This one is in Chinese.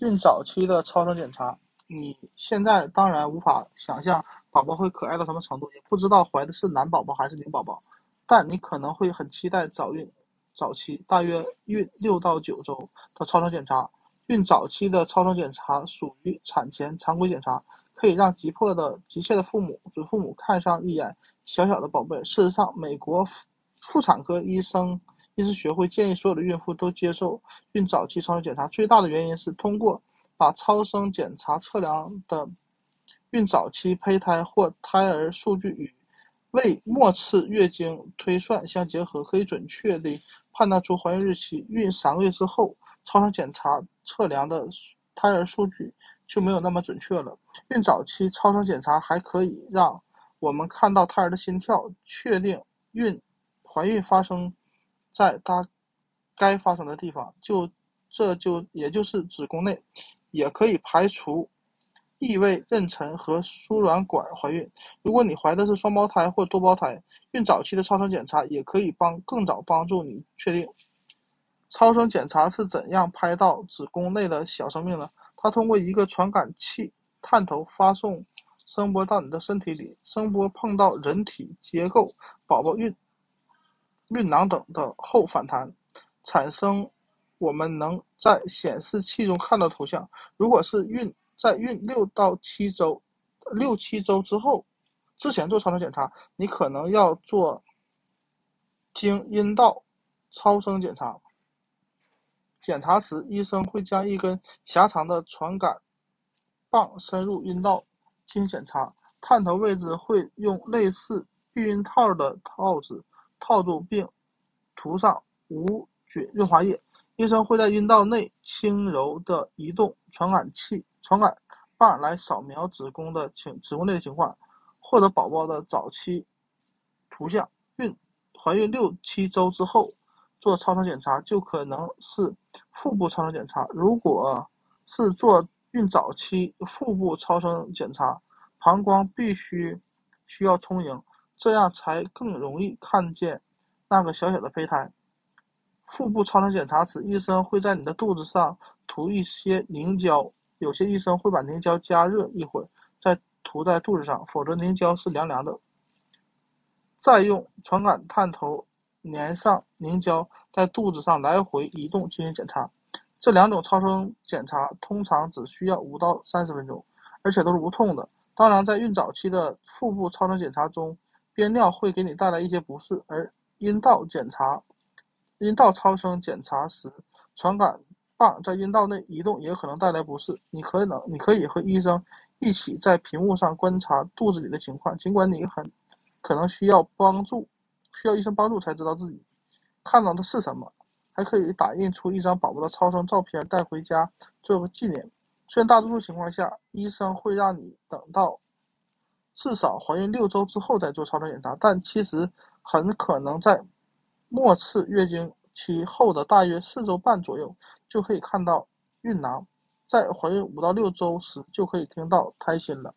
孕早期的超声检查，你现在当然无法想象宝宝会可爱到什么程度，也不知道怀的是男宝宝还是女宝宝，但你可能会很期待早孕早期，大约孕六到九周的超声检查。孕早期的超声检查属于产前常规检查，可以让急迫的急切的父母准父母看上一眼小小的宝贝。事实上，美国妇妇产科医生。医师学会建议所有的孕妇都接受孕早期超声检查，最大的原因是通过把超声检查测量的孕早期胚胎或胎儿数据与未末次月经推算相结合，可以准确地判断出怀孕日期。孕三个月之后，超声检查测量的胎儿数据就没有那么准确了。孕早期超声检查还可以让我们看到胎儿的心跳，确定孕怀孕发生。在它该发生的地方，就这就也就是子宫内，也可以排除异位妊娠和输卵管怀孕。如果你怀的是双胞胎或多胞胎，孕早期的超声检查也可以帮更早帮助你确定。超声检查是怎样拍到子宫内的小生命呢？它通过一个传感器探头发送声波到你的身体里，声波碰到人体结构、宝宝孕。孕囊等的后反弹，产生我们能在显示器中看到图像。如果是孕在孕六到七周、六七周之后之前做超声检查，你可能要做经阴道超声检查。检查时，医生会将一根狭长的传感棒深入阴道进行检查，探头位置会用类似避孕套的套子。套住并涂上无菌润滑液，医生会在阴道内轻柔地移动传感器、传感棒来扫描子宫的情子宫内的情况，获得宝宝的早期图像。孕怀孕六七周之后做超声检查，就可能是腹部超声检查。如果是做孕早期腹部超声检查，膀胱必须需要充盈。这样才更容易看见那个小小的胚胎。腹部超声检查时，医生会在你的肚子上涂一些凝胶，有些医生会把凝胶加热一会儿再涂在肚子上，否则凝胶是凉凉的。再用传感探头粘上凝胶，在肚子上来回移动进行检查。这两种超声检查通常只需要五到三十分钟，而且都是无痛的。当然，在孕早期的腹部超声检查中，憋尿会给你带来一些不适，而阴道检查、阴道超声检查时，传感棒在阴道内移动也可能带来不适。你可能你可以和医生一起在屏幕上观察肚子里的情况，尽管你很可能需要帮助，需要医生帮助才知道自己看到的是什么。还可以打印出一张宝宝的超声照片带回家做个纪念。虽然大多数情况下，医生会让你等到。至少怀孕六周之后再做超声检查，但其实很可能在末次月经期后的大约四周半左右就可以看到孕囊，在怀孕五到六周时就可以听到胎心了。